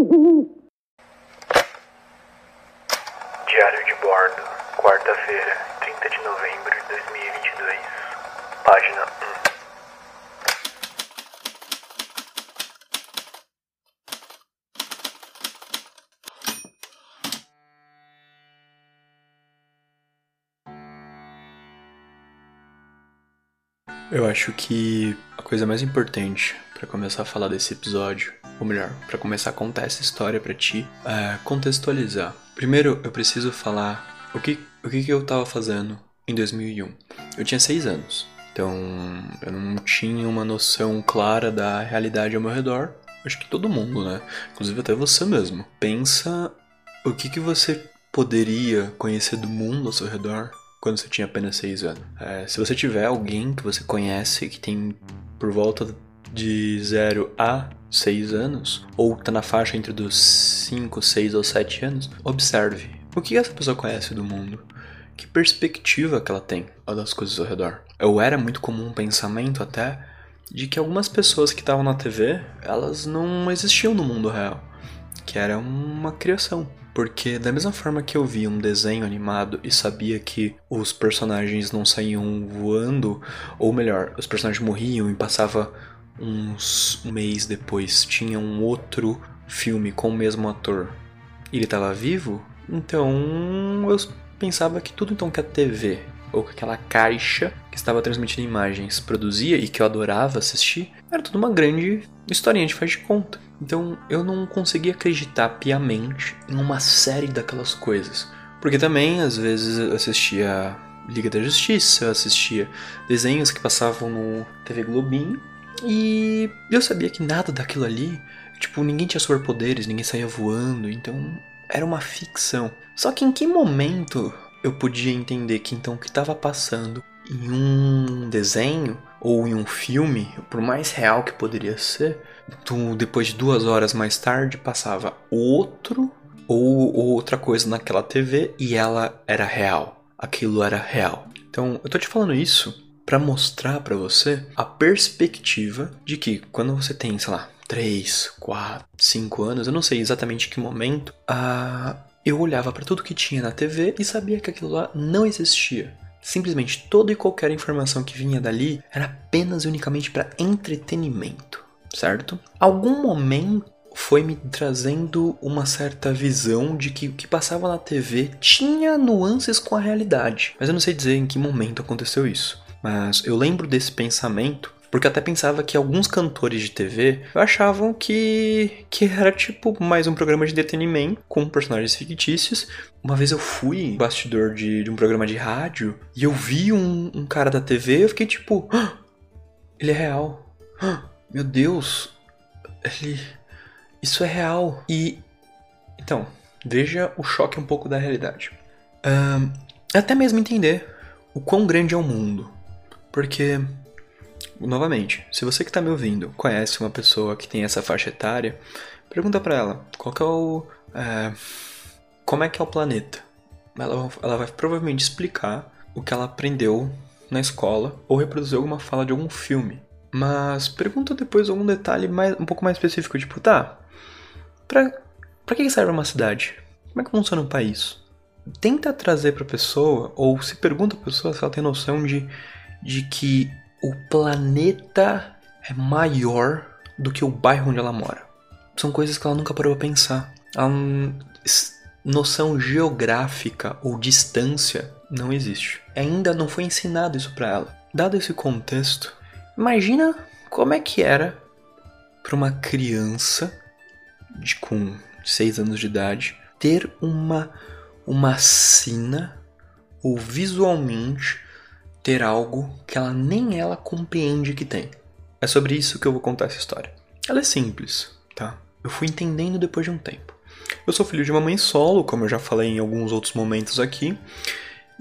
Diário de bordo, quarta-feira, 30 de novembro de 2022, página 1. Eu acho que a coisa mais importante para começar a falar desse episódio, ou melhor, para começar a contar essa história para ti, é contextualizar. Primeiro, eu preciso falar o que o que, que eu tava fazendo em 2001. Eu tinha seis anos, então eu não tinha uma noção clara da realidade ao meu redor. Acho que todo mundo, né? Inclusive até você mesmo. Pensa o que, que você poderia conhecer do mundo ao seu redor quando você tinha apenas 6 anos. É, se você tiver alguém que você conhece que tem por volta de 0 a 6 anos, ou tá na faixa entre dos 5, 6 ou 7 anos, observe o que essa pessoa conhece do mundo. Que perspectiva que ela tem das coisas ao redor. Eu era muito comum um pensamento até de que algumas pessoas que estavam na TV, elas não existiam no mundo real, que era uma criação. Porque da mesma forma que eu via um desenho animado e sabia que os personagens não saíam voando, ou melhor, os personagens morriam e passava uns um mês depois tinha um outro filme com o mesmo ator ele estava vivo, então eu pensava que tudo então que a TV ou que aquela caixa que estava transmitindo imagens produzia e que eu adorava assistir era tudo uma grande historinha de faz de conta. Então eu não conseguia acreditar piamente em uma série daquelas coisas. Porque também, às vezes, eu assistia Liga da Justiça, eu assistia desenhos que passavam no TV Globinho. E eu sabia que nada daquilo ali, tipo, ninguém tinha superpoderes, ninguém saía voando, então era uma ficção. Só que em que momento eu podia entender que então o que estava passando em um desenho ou em um filme, por mais real que poderia ser, tu, depois de duas horas mais tarde passava outro ou, ou outra coisa naquela TV e ela era real. Aquilo era real. Então, eu tô te falando isso para mostrar para você a perspectiva de que quando você tem, sei lá, 3, 4, 5 anos, eu não sei exatamente que momento, a eu olhava para tudo que tinha na TV e sabia que aquilo lá não existia. Simplesmente toda e qualquer informação que vinha dali era apenas e unicamente para entretenimento, certo? Algum momento foi me trazendo uma certa visão de que o que passava na TV tinha nuances com a realidade, mas eu não sei dizer em que momento aconteceu isso. Mas eu lembro desse pensamento porque até pensava que alguns cantores de TV achavam que, que era tipo mais um programa de entretenimento com personagens fictícios. Uma vez eu fui bastidor de, de um programa de rádio e eu vi um, um cara da TV eu fiquei tipo. Ah, ele é real. Ah, meu Deus. Ele. Isso é real. E. Então, veja o choque um pouco da realidade. Um, até mesmo entender o quão grande é o mundo. Porque novamente, se você que está me ouvindo conhece uma pessoa que tem essa faixa etária, pergunta para ela qual é o, é, como é que é o planeta. Ela, ela vai provavelmente explicar o que ela aprendeu na escola ou reproduzir alguma fala de algum filme. Mas pergunta depois algum detalhe mais, um pouco mais específico, tipo, tá, pra, pra que serve uma cidade? Como é que funciona um país? Tenta trazer pra pessoa, ou se pergunta pra pessoa se ela tem noção de, de que o planeta é maior do que o bairro onde ela mora. São coisas que ela nunca parou a pensar. A noção geográfica ou distância não existe. Ainda não foi ensinado isso para ela. Dado esse contexto, imagina como é que era para uma criança de com 6 anos de idade ter uma uma sina ou visualmente ter algo que ela nem ela compreende que tem. É sobre isso que eu vou contar essa história. Ela é simples, tá? Eu fui entendendo depois de um tempo. Eu sou filho de uma mãe solo, como eu já falei em alguns outros momentos aqui,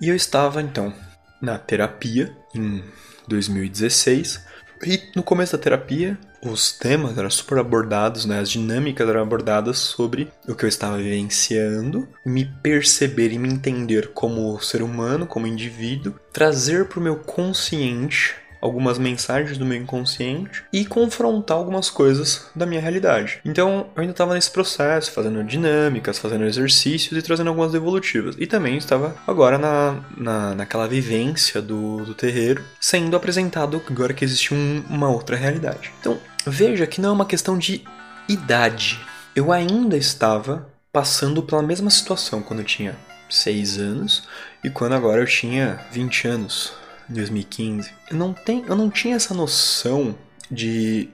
e eu estava então na terapia em 2016. E no começo da terapia, os temas eram super abordados, né? As dinâmicas eram abordadas sobre o que eu estava vivenciando, me perceber e me entender como ser humano, como indivíduo, trazer para o meu consciente algumas mensagens do meu inconsciente e confrontar algumas coisas da minha realidade. Então, eu ainda estava nesse processo, fazendo dinâmicas, fazendo exercícios e trazendo algumas devolutivas. E também estava agora na, na, naquela vivência do, do terreiro, sendo apresentado agora que existe um, uma outra realidade. Então, veja que não é uma questão de idade. Eu ainda estava passando pela mesma situação quando eu tinha 6 anos e quando agora eu tinha 20 anos, em 2015. Eu não, tem, eu não tinha essa noção de,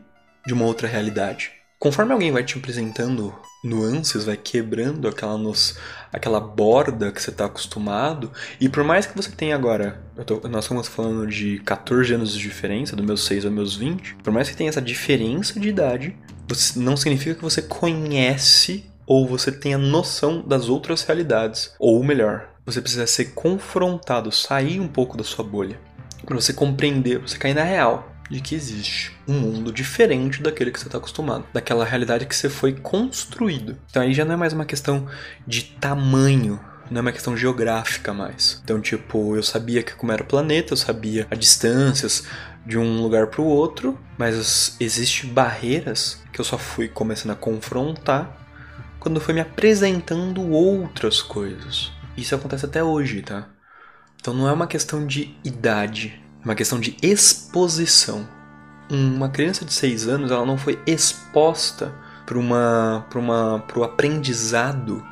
de uma outra realidade. Conforme alguém vai te apresentando nuances, vai quebrando aquela, nos, aquela borda que você está acostumado, e por mais que você tenha agora, tô, nós estamos falando de 14 anos de diferença, dos meus 6 aos meus 20, por mais que tenha essa diferença de idade, você, não significa que você conhece ou você tenha noção das outras realidades. Ou melhor, você precisa ser confrontado, sair um pouco da sua bolha, para você compreender, você cair na real de que existe um mundo diferente daquele que você está acostumado, daquela realidade que você foi construído. Então aí já não é mais uma questão de tamanho, não é uma questão geográfica mais. Então, tipo, eu sabia que como era o planeta, eu sabia as distâncias de um lugar para o outro, mas existem barreiras que eu só fui começando a confrontar quando foi me apresentando outras coisas. Isso acontece até hoje, tá? Então não é uma questão de idade, uma questão de exposição. Uma criança de 6 anos, ela não foi exposta para uma uma pro aprendizado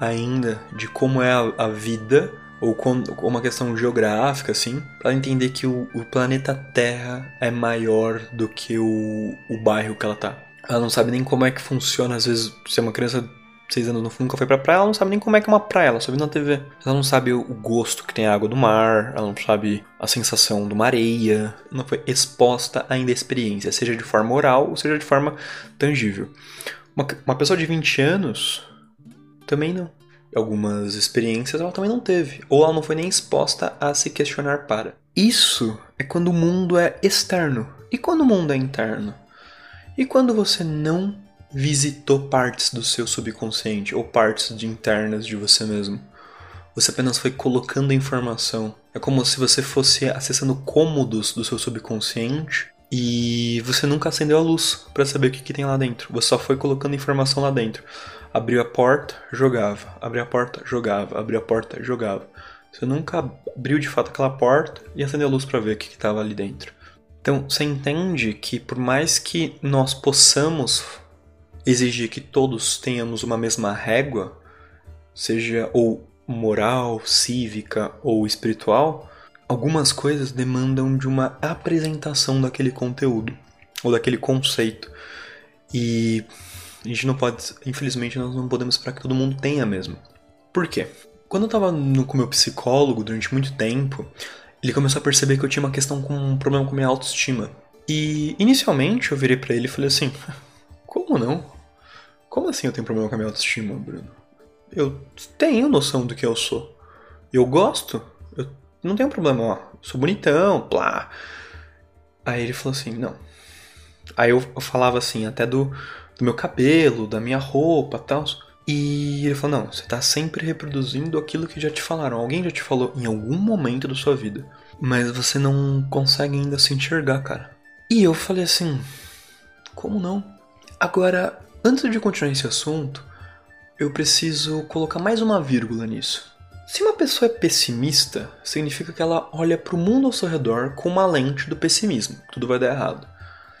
ainda de como é a, a vida ou com, uma questão geográfica assim, para entender que o, o, planeta Terra é maior do que o, o bairro que ela tá. Ela não sabe nem como é que funciona, às vezes, se é uma criança 6 anos nunca foi pra praia, ela não sabe nem como é que é uma praia, ela só viu na TV. Ela não sabe o gosto que tem a água do mar, ela não sabe a sensação de uma areia, não foi exposta ainda à experiência, seja de forma oral ou seja de forma tangível. Uma, uma pessoa de 20 anos também não. Algumas experiências ela também não teve, ou ela não foi nem exposta a se questionar para. Isso é quando o mundo é externo. E quando o mundo é interno? E quando você não visitou partes do seu subconsciente ou partes de internas de você mesmo? Você apenas foi colocando informação. É como se você fosse acessando cômodos do seu subconsciente e você nunca acendeu a luz para saber o que, que, tem lá dentro. Você só foi colocando informação lá dentro. Abriu a porta, jogava. Abriu a porta, jogava. Abriu a porta, jogava. Você nunca abriu de fato aquela porta e acendeu a luz para ver o que estava ali dentro. Então, você entende que por mais que nós possamos exigir que todos tenhamos uma mesma régua, seja ou moral, cívica ou espiritual, algumas coisas demandam de uma apresentação daquele conteúdo ou daquele conceito. E a gente não pode, infelizmente, nós não podemos esperar que todo mundo tenha mesmo. Por quê? Quando eu estava com meu psicólogo durante muito tempo, ele começou a perceber que eu tinha uma questão com um problema com minha autoestima. E inicialmente eu virei para ele e falei assim: Como não? Como assim eu tenho problema com a minha autoestima, Bruno? Eu tenho noção do que eu sou. Eu gosto. Eu não tenho problema, ó. Sou bonitão, plá. Aí ele falou assim: Não. Aí eu, eu falava assim, até do, do meu cabelo, da minha roupa tal. E ele falou: não, você está sempre reproduzindo aquilo que já te falaram. Alguém já te falou em algum momento da sua vida. Mas você não consegue ainda se enxergar, cara. E eu falei assim: como não? Agora, antes de continuar esse assunto, eu preciso colocar mais uma vírgula nisso. Se uma pessoa é pessimista, significa que ela olha para o mundo ao seu redor com uma lente do pessimismo. Tudo vai dar errado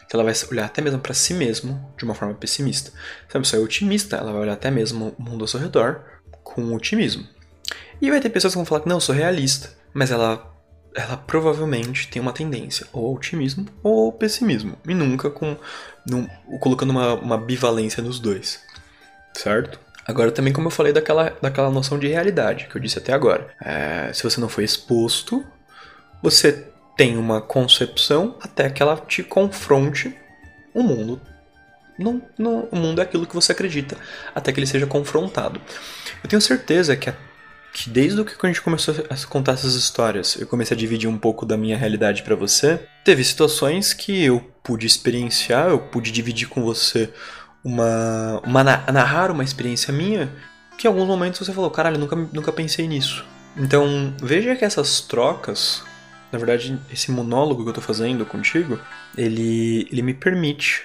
que ela vai olhar até mesmo para si mesmo de uma forma pessimista. Se a pessoa é otimista, ela vai olhar até mesmo o mundo ao seu redor com otimismo. E vai ter pessoas que vão falar que não, eu sou realista, mas ela ela provavelmente tem uma tendência ou ao otimismo ou ao pessimismo, e nunca com num, colocando uma, uma bivalência nos dois, certo? Agora também como eu falei daquela, daquela noção de realidade que eu disse até agora, é, se você não foi exposto, você tem uma concepção até que ela te confronte o mundo. O mundo é aquilo que você acredita, até que ele seja confrontado. Eu tenho certeza que, que desde o que a gente começou a contar essas histórias, eu comecei a dividir um pouco da minha realidade para você, teve situações que eu pude experienciar, eu pude dividir com você uma, uma narrar uma experiência minha, que em alguns momentos você falou, caralho, nunca, nunca pensei nisso. Então, veja que essas trocas Na verdade, esse monólogo que eu tô fazendo contigo, ele, ele me permite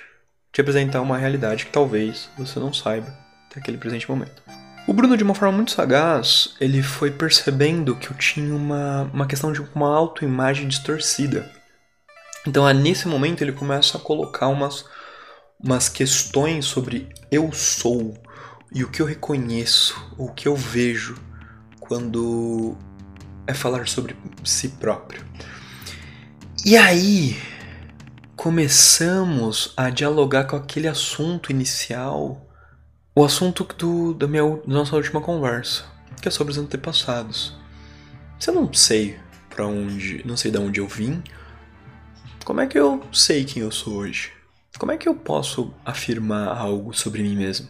te apresentar uma realidade que talvez você não saiba até aquele presente momento. O Bruno, de uma forma muito sagaz, ele foi percebendo que eu tinha uma, uma questão de uma autoimagem distorcida. Então, é nesse momento, ele começa a colocar umas, umas questões sobre eu sou e o que eu reconheço, o que eu vejo quando é falar sobre si próprio. E aí começamos a dialogar com aquele assunto inicial, o assunto do, da, minha, da nossa última conversa, que é sobre os antepassados. Se eu não sei para onde, não sei de onde eu vim, como é que eu sei quem eu sou hoje? Como é que eu posso afirmar algo sobre mim mesmo?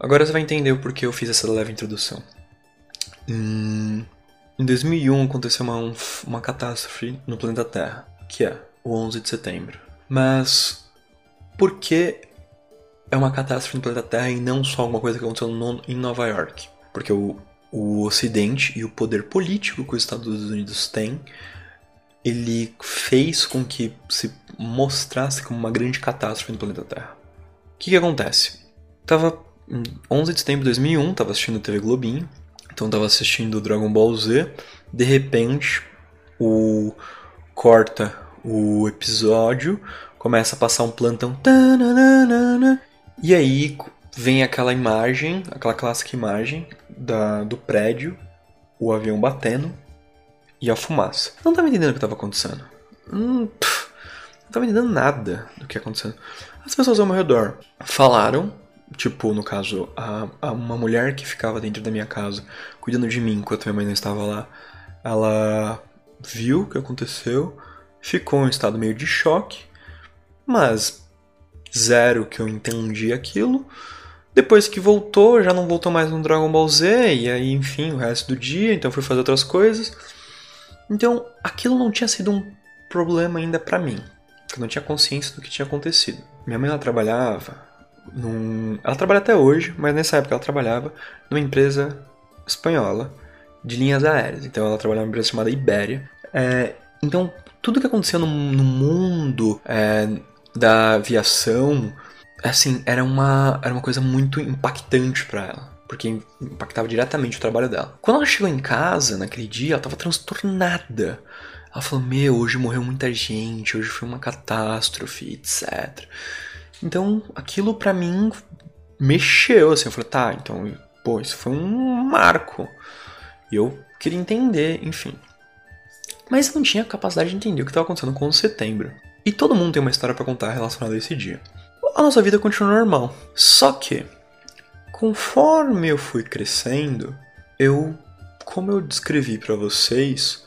Agora você vai entender o porquê eu fiz essa leve introdução. Hum, em 2001 aconteceu uma, uma catástrofe no planeta Terra, que é o 11 de setembro. Mas por que é uma catástrofe no planeta Terra e não só alguma coisa que aconteceu no, em Nova York? Porque o, o Ocidente e o poder político que os Estados Unidos têm, ele fez com que se mostrasse como uma grande catástrofe no planeta Terra. O que, que acontece? Tava 11 de setembro de 2001, tava assistindo TV Globinho, então tava assistindo Dragon Ball Z, de repente o corta o episódio, começa a passar um plantão, e aí vem aquela imagem, aquela clássica imagem da, do prédio, o avião batendo e a fumaça. Não tava entendendo o que estava acontecendo. Hum, pff, não tava entendendo nada do que acontecendo. As pessoas ao meu redor falaram Tipo, no caso, a, a, uma mulher que ficava dentro da minha casa, cuidando de mim enquanto minha mãe não estava lá, ela viu o que aconteceu, ficou em estado meio de choque, mas zero que eu entendi aquilo. Depois que voltou, já não voltou mais no Dragon Ball Z, e aí, enfim, o resto do dia, então fui fazer outras coisas. Então, aquilo não tinha sido um problema ainda para mim, eu não tinha consciência do que tinha acontecido. Minha mãe ela trabalhava, num... Ela trabalha até hoje, mas nessa época ela trabalhava numa empresa espanhola de linhas aéreas. Então ela trabalhava numa empresa chamada Ibéria. É... Então tudo que acontecia no, no mundo é... da aviação, assim, era uma, era uma coisa muito impactante para ela. Porque impactava diretamente o trabalho dela. Quando ela chegou em casa naquele dia, ela estava transtornada. Ela falou: Meu, hoje morreu muita gente, hoje foi uma catástrofe, etc. Então, aquilo para mim mexeu, assim, eu falei, tá, então, pô, isso foi um marco. E eu queria entender, enfim. Mas eu não tinha capacidade de entender o que estava acontecendo com o setembro. E todo mundo tem uma história para contar relacionada a esse dia. A nossa vida continua normal. Só que, conforme eu fui crescendo, eu, como eu descrevi para vocês,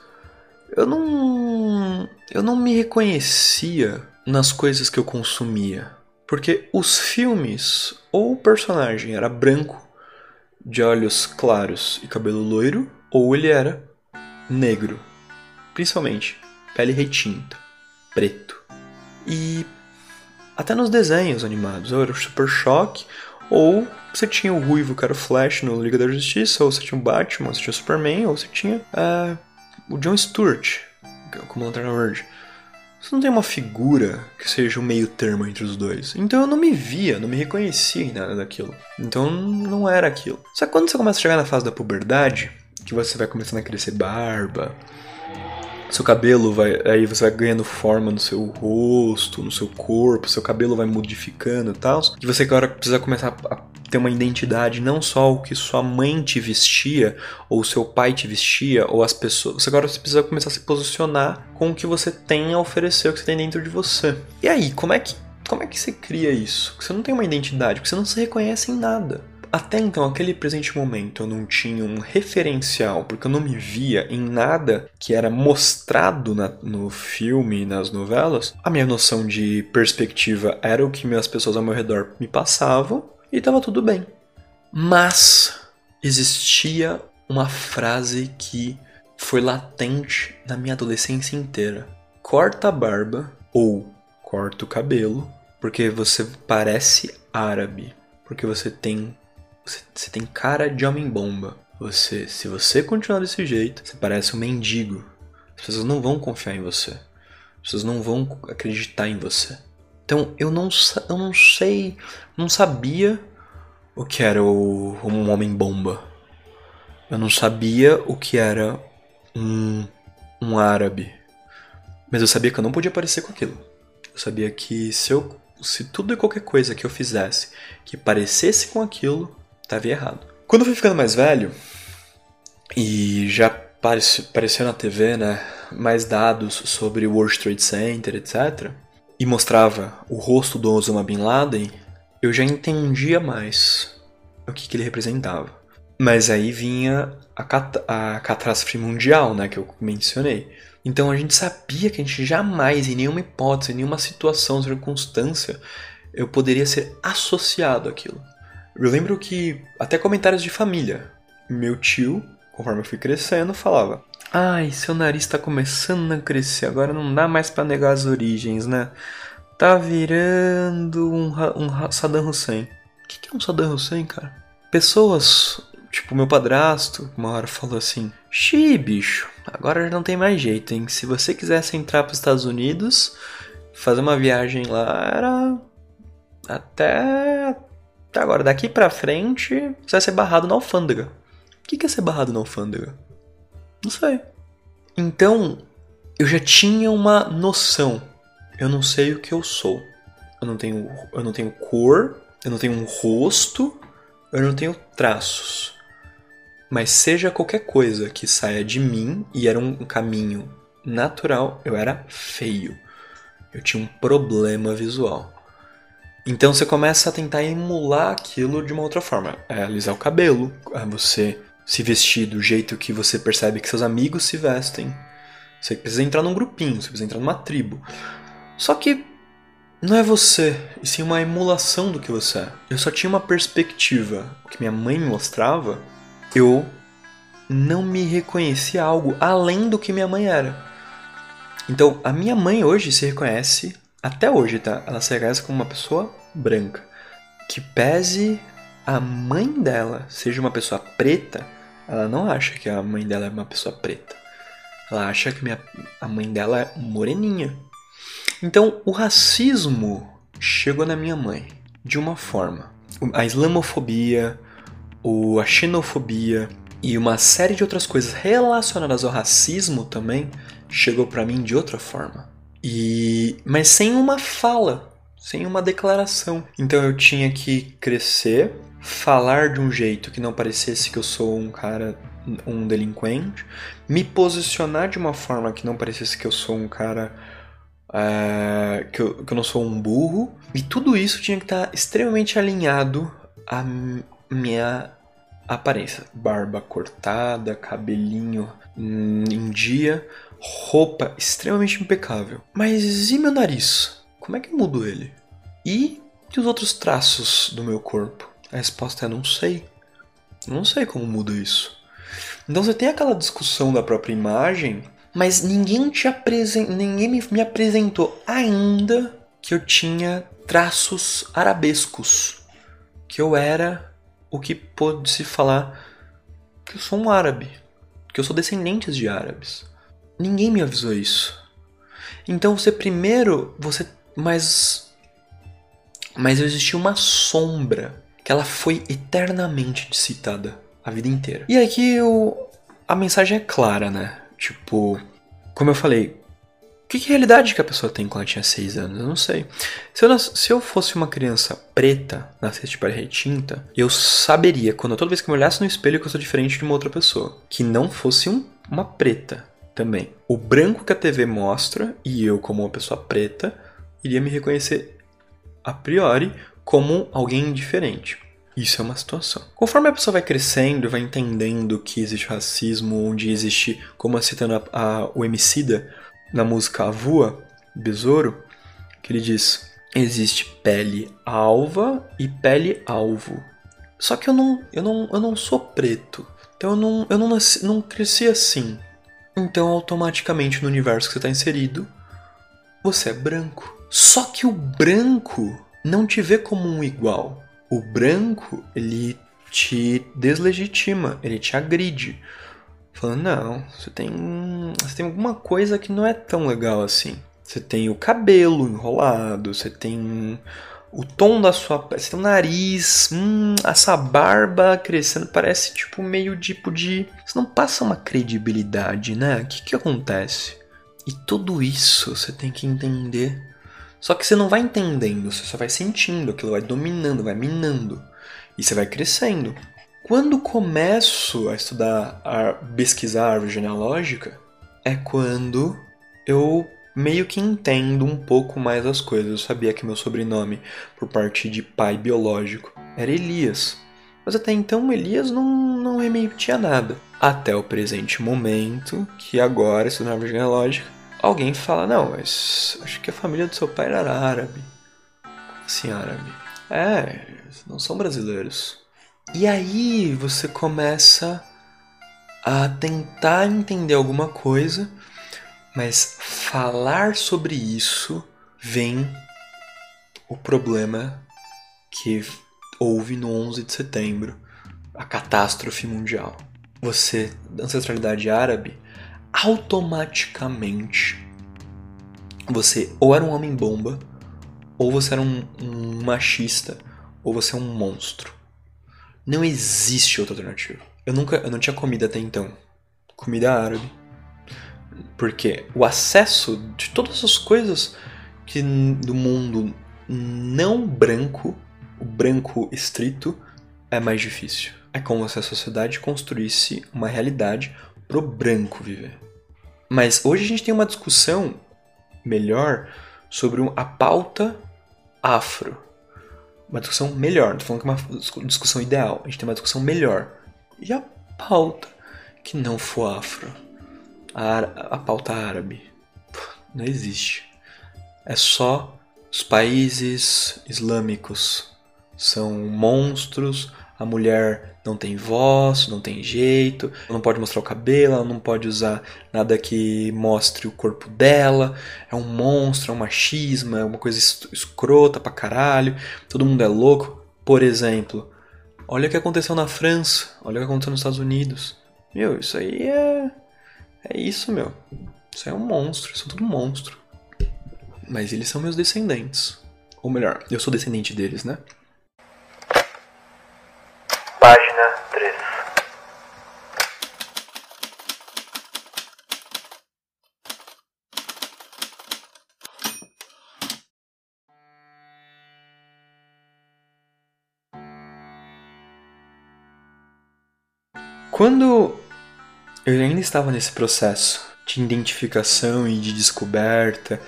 eu não, eu não me reconhecia nas coisas que eu consumia. Porque os filmes, ou o personagem era branco, de olhos claros e cabelo loiro, ou ele era negro, principalmente pele retinta, preto. E até nos desenhos animados, ou era o Super Choque, ou você tinha o Ruivo, que era o Flash no Liga da Justiça, ou você tinha o Batman, ou você tinha o Superman, ou você tinha uh, o John Stewart como Lanterna Verde. Você não tem uma figura que seja um meio termo entre os dois. Então eu não me via, não me reconhecia em nada daquilo. Então não era aquilo. Só que quando você começa a chegar na fase da puberdade, que você vai começando a crescer barba, seu cabelo vai. Aí você vai ganhando forma no seu rosto, no seu corpo, seu cabelo vai modificando e tal. E você agora precisa começar a ter uma identidade, não só o que sua mãe te vestia, ou seu pai te vestia, ou as pessoas. Você agora precisa começar a se posicionar com o que você tem a oferecer, o que você tem dentro de você. E aí, como é que. Como é que você cria isso? Você não tem uma identidade, porque você não se reconhece em nada. Até então, aquele presente momento, eu não tinha um referencial, porque eu não me via em nada que era mostrado na, no filme e nas novelas. A minha noção de perspectiva era o que as pessoas ao meu redor me passavam e estava tudo bem. Mas existia uma frase que foi latente na minha adolescência inteira. Corta a barba ou corta o cabelo, porque você parece árabe, porque você tem você, você tem cara de homem bomba. Você, se você continuar desse jeito, você parece um mendigo. As pessoas não vão confiar em você. As pessoas não vão acreditar em você. Então eu não, eu não sei, não sabia o que era o, um homem bomba. Eu não sabia o que era um, um árabe. Mas eu sabia que eu não podia parecer com aquilo. Eu sabia que se, eu, se tudo e qualquer coisa que eu fizesse que parecesse com aquilo, estava errado. Quando eu fui ficando mais velho, e já apareceu na TV, né, mais dados sobre o World Trade Center, etc., e mostrava o rosto do Osama Bin Laden, eu já entendia mais o que, que ele representava. Mas aí vinha a, cat a catástrofe mundial, né, que eu mencionei. Então a gente sabia que a gente jamais, em nenhuma hipótese, em nenhuma situação, circunstância, eu poderia ser associado àquilo. Eu lembro que até comentários de família. Meu tio, conforme eu fui crescendo, falava: Ai, seu nariz tá começando a crescer, agora não dá mais para negar as origens, né? Tá virando um, um Saddam Hussein. O que, que é um Saddam Hussein, cara? Pessoas, tipo meu padrasto, uma hora falou assim: Xi, bicho, agora já não tem mais jeito, hein? Se você quisesse entrar para os Estados Unidos, fazer uma viagem lá, era até, até agora. Daqui pra frente, você vai ser barrado na alfândega. O que é ser barrado na alfândega? Não sei. Então, eu já tinha uma noção. Eu não sei o que eu sou. Eu não tenho, eu não tenho cor, eu não tenho um rosto, eu não tenho traços. Mas seja qualquer coisa que saia de mim e era um caminho natural, eu era feio. Eu tinha um problema visual. Então você começa a tentar emular aquilo de uma outra forma. É alisar o cabelo, é você se vestir do jeito que você percebe que seus amigos se vestem. Você precisa entrar num grupinho, você precisa entrar numa tribo. Só que não é você, e sim uma emulação do que você é. Eu só tinha uma perspectiva. Que minha mãe me mostrava, eu não me reconhecia algo além do que minha mãe era. Então, a minha mãe hoje se reconhece, até hoje, tá? Ela se reconhece como uma pessoa branca. Que pese a mãe dela seja uma pessoa preta, ela não acha que a mãe dela é uma pessoa preta. Ela acha que minha, a mãe dela é moreninha. Então, o racismo chegou na minha mãe de uma forma. A islamofobia, a xenofobia e uma série de outras coisas relacionadas ao racismo também chegou para mim de outra forma. E mas sem uma fala, sem uma declaração. Então eu tinha que crescer, falar de um jeito que não parecesse que eu sou um cara um delinquente, me posicionar de uma forma que não parecesse que eu sou um cara uh, que, eu, que eu não sou um burro, e tudo isso tinha que estar extremamente alinhado à minha aparência. Barba cortada, cabelinho em dia, roupa extremamente impecável. Mas e meu nariz? Como é que eu mudo ele? E, e os outros traços do meu corpo? A resposta é não sei. Não sei como mudo isso. Então você tem aquela discussão da própria imagem mas ninguém te ninguém me, me apresentou ainda que eu tinha traços arabescos, que eu era o que pode-se falar que eu sou um árabe, que eu sou descendente de árabes. Ninguém me avisou isso. Então você primeiro, você mas mas existia uma sombra que ela foi eternamente citada a vida inteira. E aqui eu, a mensagem é clara, né? Tipo, como eu falei, que, que realidade que a pessoa tem quando ela tinha 6 anos? Eu não sei. Se eu, se eu fosse uma criança preta, nascesse de pele retinta, eu saberia, quando toda vez que eu me olhasse no espelho, que eu sou diferente de uma outra pessoa. Que não fosse um, uma preta também. O branco que a TV mostra, e eu, como uma pessoa preta, iria me reconhecer a priori como alguém diferente. Isso é uma situação. Conforme a pessoa vai crescendo, vai entendendo que existe racismo, onde existe, como citando a, a, o Emicida na música Avua, Besouro, que ele diz: existe pele alva e pele alvo. Só que eu não, eu não, eu não sou preto. Então eu não, eu não, nasci, não cresci assim. Então, automaticamente no universo que você está inserido, você é branco. Só que o branco não te vê como um igual. O branco, ele te deslegitima, ele te agride. Falando, não, você tem, você tem alguma coisa que não é tão legal assim. Você tem o cabelo enrolado, você tem o tom da sua pele, o nariz, hum, essa barba crescendo, parece tipo meio tipo de. Você não passa uma credibilidade, né? O que, que acontece? E tudo isso você tem que entender. Só que você não vai entendendo, você só vai sentindo, aquilo vai dominando, vai minando. E você vai crescendo. Quando começo a estudar, a pesquisar a árvore genealógica, é quando eu meio que entendo um pouco mais as coisas. Eu sabia que meu sobrenome, por parte de pai biológico, era Elias. Mas até então Elias não, não remetia nada. Até o presente momento, que agora, isso na árvore genealógica, alguém fala, não, mas acho que a família do seu pai era árabe. Assim árabe? É, não são brasileiros. E aí você começa a tentar entender alguma coisa mas falar sobre isso vem o problema que houve no 11 de setembro, a catástrofe mundial. Você, da ancestralidade árabe, automaticamente você ou era um homem bomba, ou você era um, um machista, ou você é um monstro. Não existe outra alternativa. Eu nunca, eu não tinha comida até então. Comida árabe porque o acesso de todas as coisas que do mundo não branco, o branco estrito, é mais difícil. É como se a sociedade construísse uma realidade pro branco viver. Mas hoje a gente tem uma discussão melhor sobre a pauta afro. Uma discussão melhor, não tô falando que é uma discussão ideal, a gente tem uma discussão melhor. E a pauta que não for afro? A, a pauta árabe. Não existe. É só os países islâmicos. São monstros, a mulher não tem voz, não tem jeito, não pode mostrar o cabelo, ela não pode usar nada que mostre o corpo dela, é um monstro, é um machismo, é uma coisa escrota pra caralho, todo mundo é louco. Por exemplo, olha o que aconteceu na França, olha o que aconteceu nos Estados Unidos. Meu, isso aí é é isso, meu. Isso é um monstro, são tudo monstro. Mas eles são meus descendentes. Ou melhor, eu sou descendente deles, né? Eu ainda estava nesse processo de identificação e de descoberta.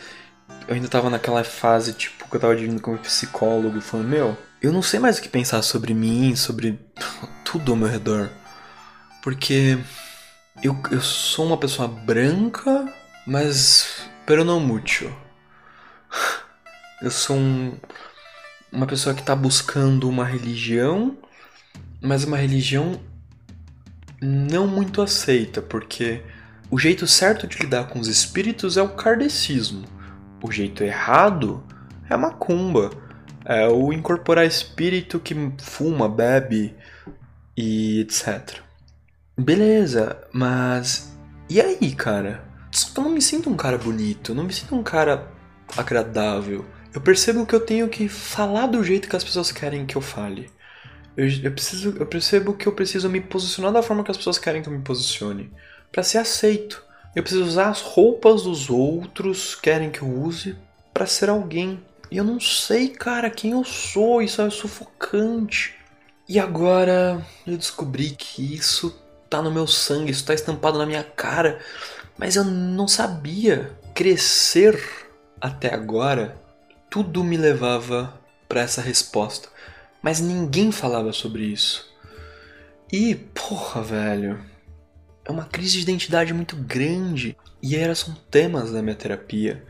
Eu ainda estava naquela fase, tipo, que eu estava dividindo como psicólogo, falando, meu, eu não sei mais o que pensar sobre mim, sobre tudo ao meu redor. Porque eu, eu sou uma pessoa branca, mas pero não muito. Eu sou um, uma pessoa que está buscando uma religião, mas uma religião não muito aceita, porque o jeito certo de lidar com os espíritos é o kardecismo. O jeito errado é a macumba. É o incorporar espírito que fuma, bebe e etc. Beleza, mas e aí, cara? Eu não me sinto um cara bonito, não me sinto um cara agradável. Eu percebo que eu tenho que falar do jeito que as pessoas querem que eu fale. Eu, eu, preciso, eu percebo que eu preciso me posicionar da forma que as pessoas querem que eu me posicione para ser aceito. Eu preciso usar as roupas dos outros querem que eu use para ser alguém. E eu não sei, cara, quem eu sou. Isso é sufocante. E agora eu descobri que isso tá no meu sangue, isso tá estampado na minha cara. Mas eu não sabia. Crescer até agora, tudo me levava para essa resposta. Mas ninguém falava sobre isso. E, porra, velho, é uma crise de identidade muito grande. E eram são temas da minha terapia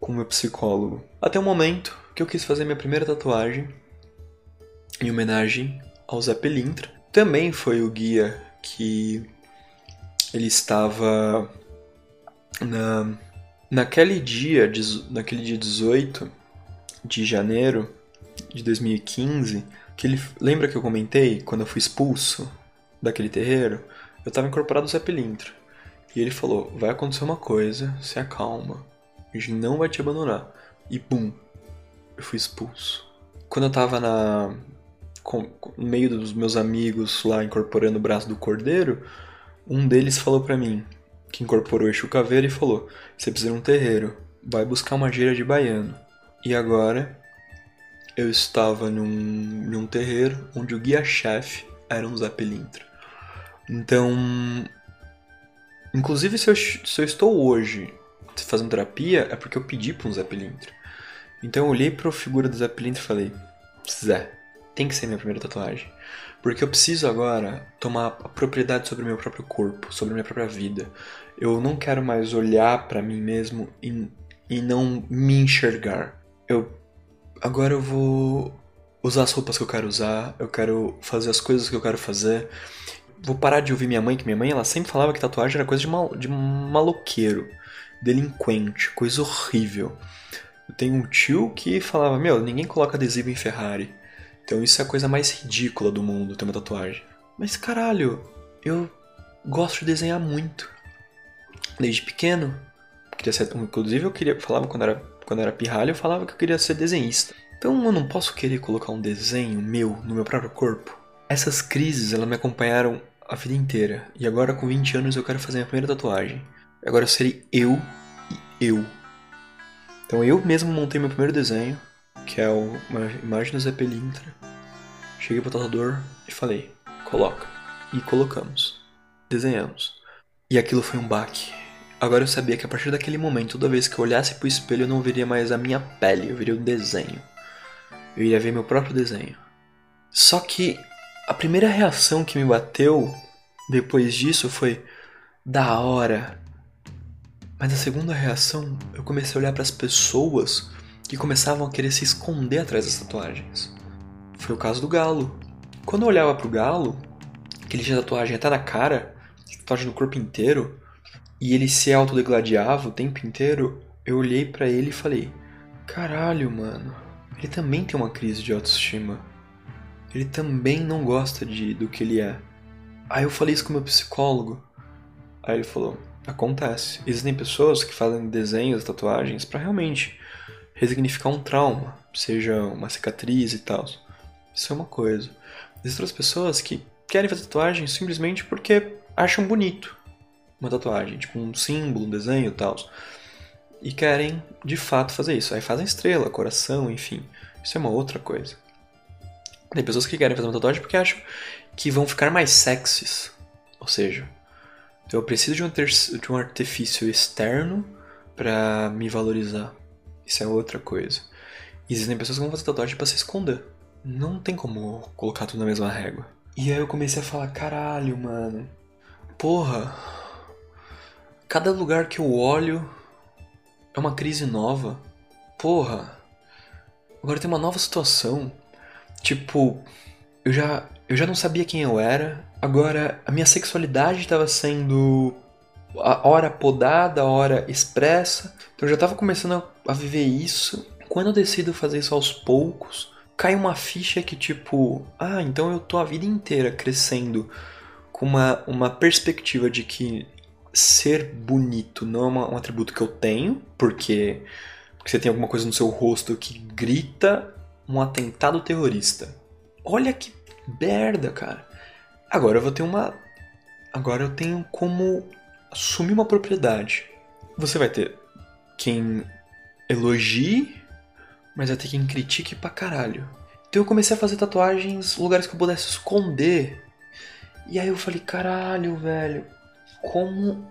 com meu psicólogo. Até o momento que eu quis fazer minha primeira tatuagem em homenagem ao Zé Pelintra. Também foi o guia que ele estava na, naquele dia, naquele dia 18 de janeiro de 2015, que ele lembra que eu comentei quando eu fui expulso daquele terreiro, eu estava incorporado no Zé Pilintra. E ele falou: "Vai acontecer uma coisa, se acalma. A gente não vai te abandonar". E bum, eu fui expulso. Quando eu tava na com, no meio dos meus amigos lá incorporando o braço do cordeiro, um deles falou para mim, que incorporou Exu Caveira e falou: "Você precisa de um terreiro, vai buscar uma gira de baiano". E agora eu estava num, num terreiro onde o guia-chefe era um Zé Pelintra. Então, inclusive se eu, se eu estou hoje fazendo terapia, é porque eu pedi para um Zé Pelintra. Então eu olhei para a figura do Zé Pelintra e falei: Zé, tem que ser minha primeira tatuagem. Porque eu preciso agora tomar a propriedade sobre o meu próprio corpo, sobre a minha própria vida. Eu não quero mais olhar para mim mesmo e, e não me enxergar. Eu agora eu vou usar as roupas que eu quero usar, eu quero fazer as coisas que eu quero fazer. Vou parar de ouvir minha mãe, que minha mãe ela sempre falava que tatuagem era coisa de, mal, de maloqueiro, delinquente, coisa horrível. Eu tenho um tio que falava: Meu, ninguém coloca adesivo em Ferrari. Então isso é a coisa mais ridícula do mundo, ter uma tatuagem. Mas caralho, eu gosto de desenhar muito. Desde pequeno. Queria ser, inclusive eu queria, falava quando era, quando era pirralho, eu falava que eu queria ser desenhista. Então eu não posso querer colocar um desenho meu no meu próprio corpo. Essas crises, elas me acompanharam a vida inteira. E agora com 20 anos eu quero fazer minha primeira tatuagem. Agora eu serei eu e eu. Então eu mesmo montei meu primeiro desenho que é uma imagem do Zé Pelintra. Cheguei pro tatuador e falei, coloca. E colocamos. Desenhamos. E aquilo foi um baque. Agora eu sabia que a partir daquele momento, toda vez que eu olhasse pro espelho, eu não veria mais a minha pele, eu veria o desenho. Eu iria ver meu próprio desenho. Só que a primeira reação que me bateu depois disso foi da hora. Mas a segunda reação, eu comecei a olhar para as pessoas que começavam a querer se esconder atrás das tatuagens. Foi o caso do galo. Quando eu olhava pro galo, que ele tinha tatuagem até na cara, tatuagem no corpo inteiro, e ele se autodegladiava o tempo inteiro, eu olhei para ele e falei: Caralho, mano, ele também tem uma crise de autoestima. Ele também não gosta de, do que ele é. Aí eu falei isso com meu psicólogo. Aí ele falou: Acontece. Existem pessoas que fazem desenhos, tatuagens para realmente resignificar um trauma, seja uma cicatriz e tal. Isso é uma coisa. Existem outras pessoas que querem fazer tatuagem simplesmente porque acham bonito uma tatuagem, tipo um símbolo, um desenho e tal. E querem de fato fazer isso. Aí fazem estrela, coração, enfim. Isso é uma outra coisa. Tem pessoas que querem fazer uma tatuagem porque acham que vão ficar mais sexys. Ou seja, eu preciso de um, de um artifício externo para me valorizar. Isso é outra coisa. Existem pessoas que vão fazer tatuagem para se esconder. Não tem como colocar tudo na mesma régua. E aí eu comecei a falar, caralho, mano. Porra. Cada lugar que eu olho é uma crise nova. Porra. Agora tem uma nova situação. Tipo, eu já eu já não sabia quem eu era. Agora a minha sexualidade estava sendo a hora podada, a hora expressa. Então eu já estava começando a, a viver isso. Quando eu decido fazer isso aos poucos, cai uma ficha que tipo, ah, então eu tô a vida inteira crescendo com uma, uma perspectiva de que ser bonito não é uma, um atributo que eu tenho, porque, porque você tem alguma coisa no seu rosto que grita um atentado terrorista. Olha que merda, cara. Agora eu vou ter uma. Agora eu tenho como assumir uma propriedade. Você vai ter quem elogie, mas vai ter quem critique pra caralho. Então eu comecei a fazer tatuagens em lugares que eu pudesse esconder. E aí eu falei, caralho, velho, como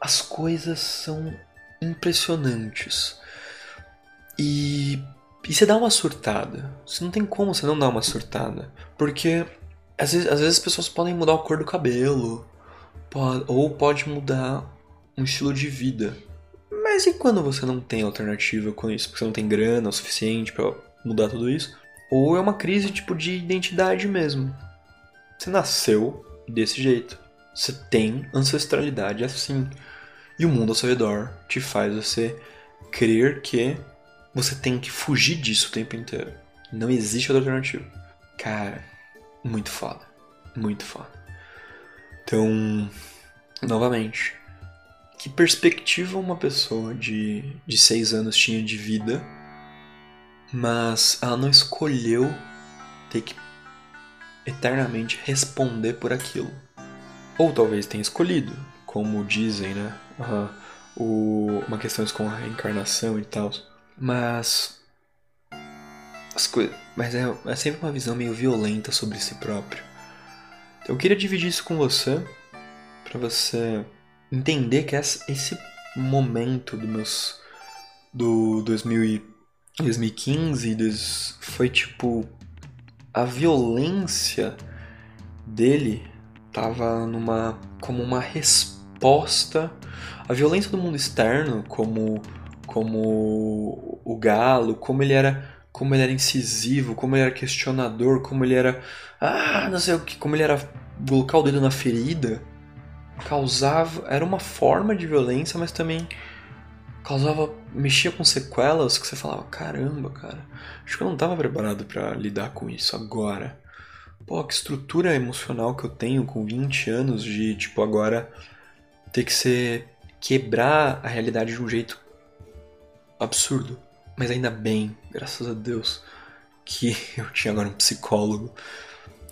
as coisas são impressionantes. E, e você dá uma surtada. Você não tem como você não dar uma surtada. Porque às vezes, às vezes as pessoas podem mudar a cor do cabelo ou pode mudar um estilo de vida. Mas e quando você não tem alternativa com isso? Porque você não tem grana o suficiente para mudar tudo isso? Ou é uma crise tipo de identidade mesmo. Você nasceu desse jeito. Você tem ancestralidade assim. E o mundo ao seu redor te faz você crer que você tem que fugir disso o tempo inteiro. Não existe outra alternativa. Cara, muito foda. Muito foda. Então, novamente, que perspectiva uma pessoa de, de seis anos tinha de vida, mas ela não escolheu ter que eternamente responder por aquilo. Ou talvez tenha escolhido, como dizem, né? Uhum, o, uma questão com a reencarnação e tal. Mas. As coisas. Mas é, é sempre uma visão meio violenta sobre si próprio. Então eu queria dividir isso com você, para você entender que esse momento do meus do 2000 2015 foi tipo a violência dele tava numa como uma resposta a violência do mundo externo como como o galo como ele era como ele era incisivo como ele era questionador como ele era ah não sei o que como ele era colocar o dedo na ferida causava. Era uma forma de violência, mas também causava. mexia com sequelas que você falava: caramba, cara, acho que eu não estava preparado para lidar com isso agora. Pô, que estrutura emocional que eu tenho com 20 anos de, tipo, agora ter que ser. quebrar a realidade de um jeito absurdo. Mas ainda bem, graças a Deus, que eu tinha agora um psicólogo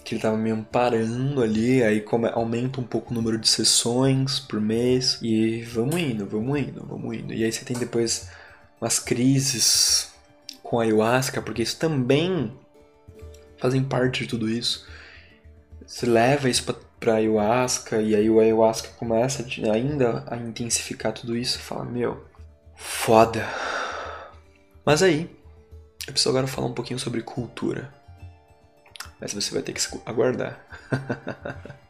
que ele estava me amparando ali, aí come, aumenta um pouco o número de sessões por mês e vamos indo, vamos indo, vamos indo. E aí você tem depois umas crises com a ayahuasca, porque isso também fazem parte de tudo isso. Você leva isso pra ayahuasca e aí o ayahuasca começa ainda a intensificar tudo isso e fala, meu, foda. Mas aí, eu preciso agora falar um pouquinho sobre cultura mas você vai ter que aguardar.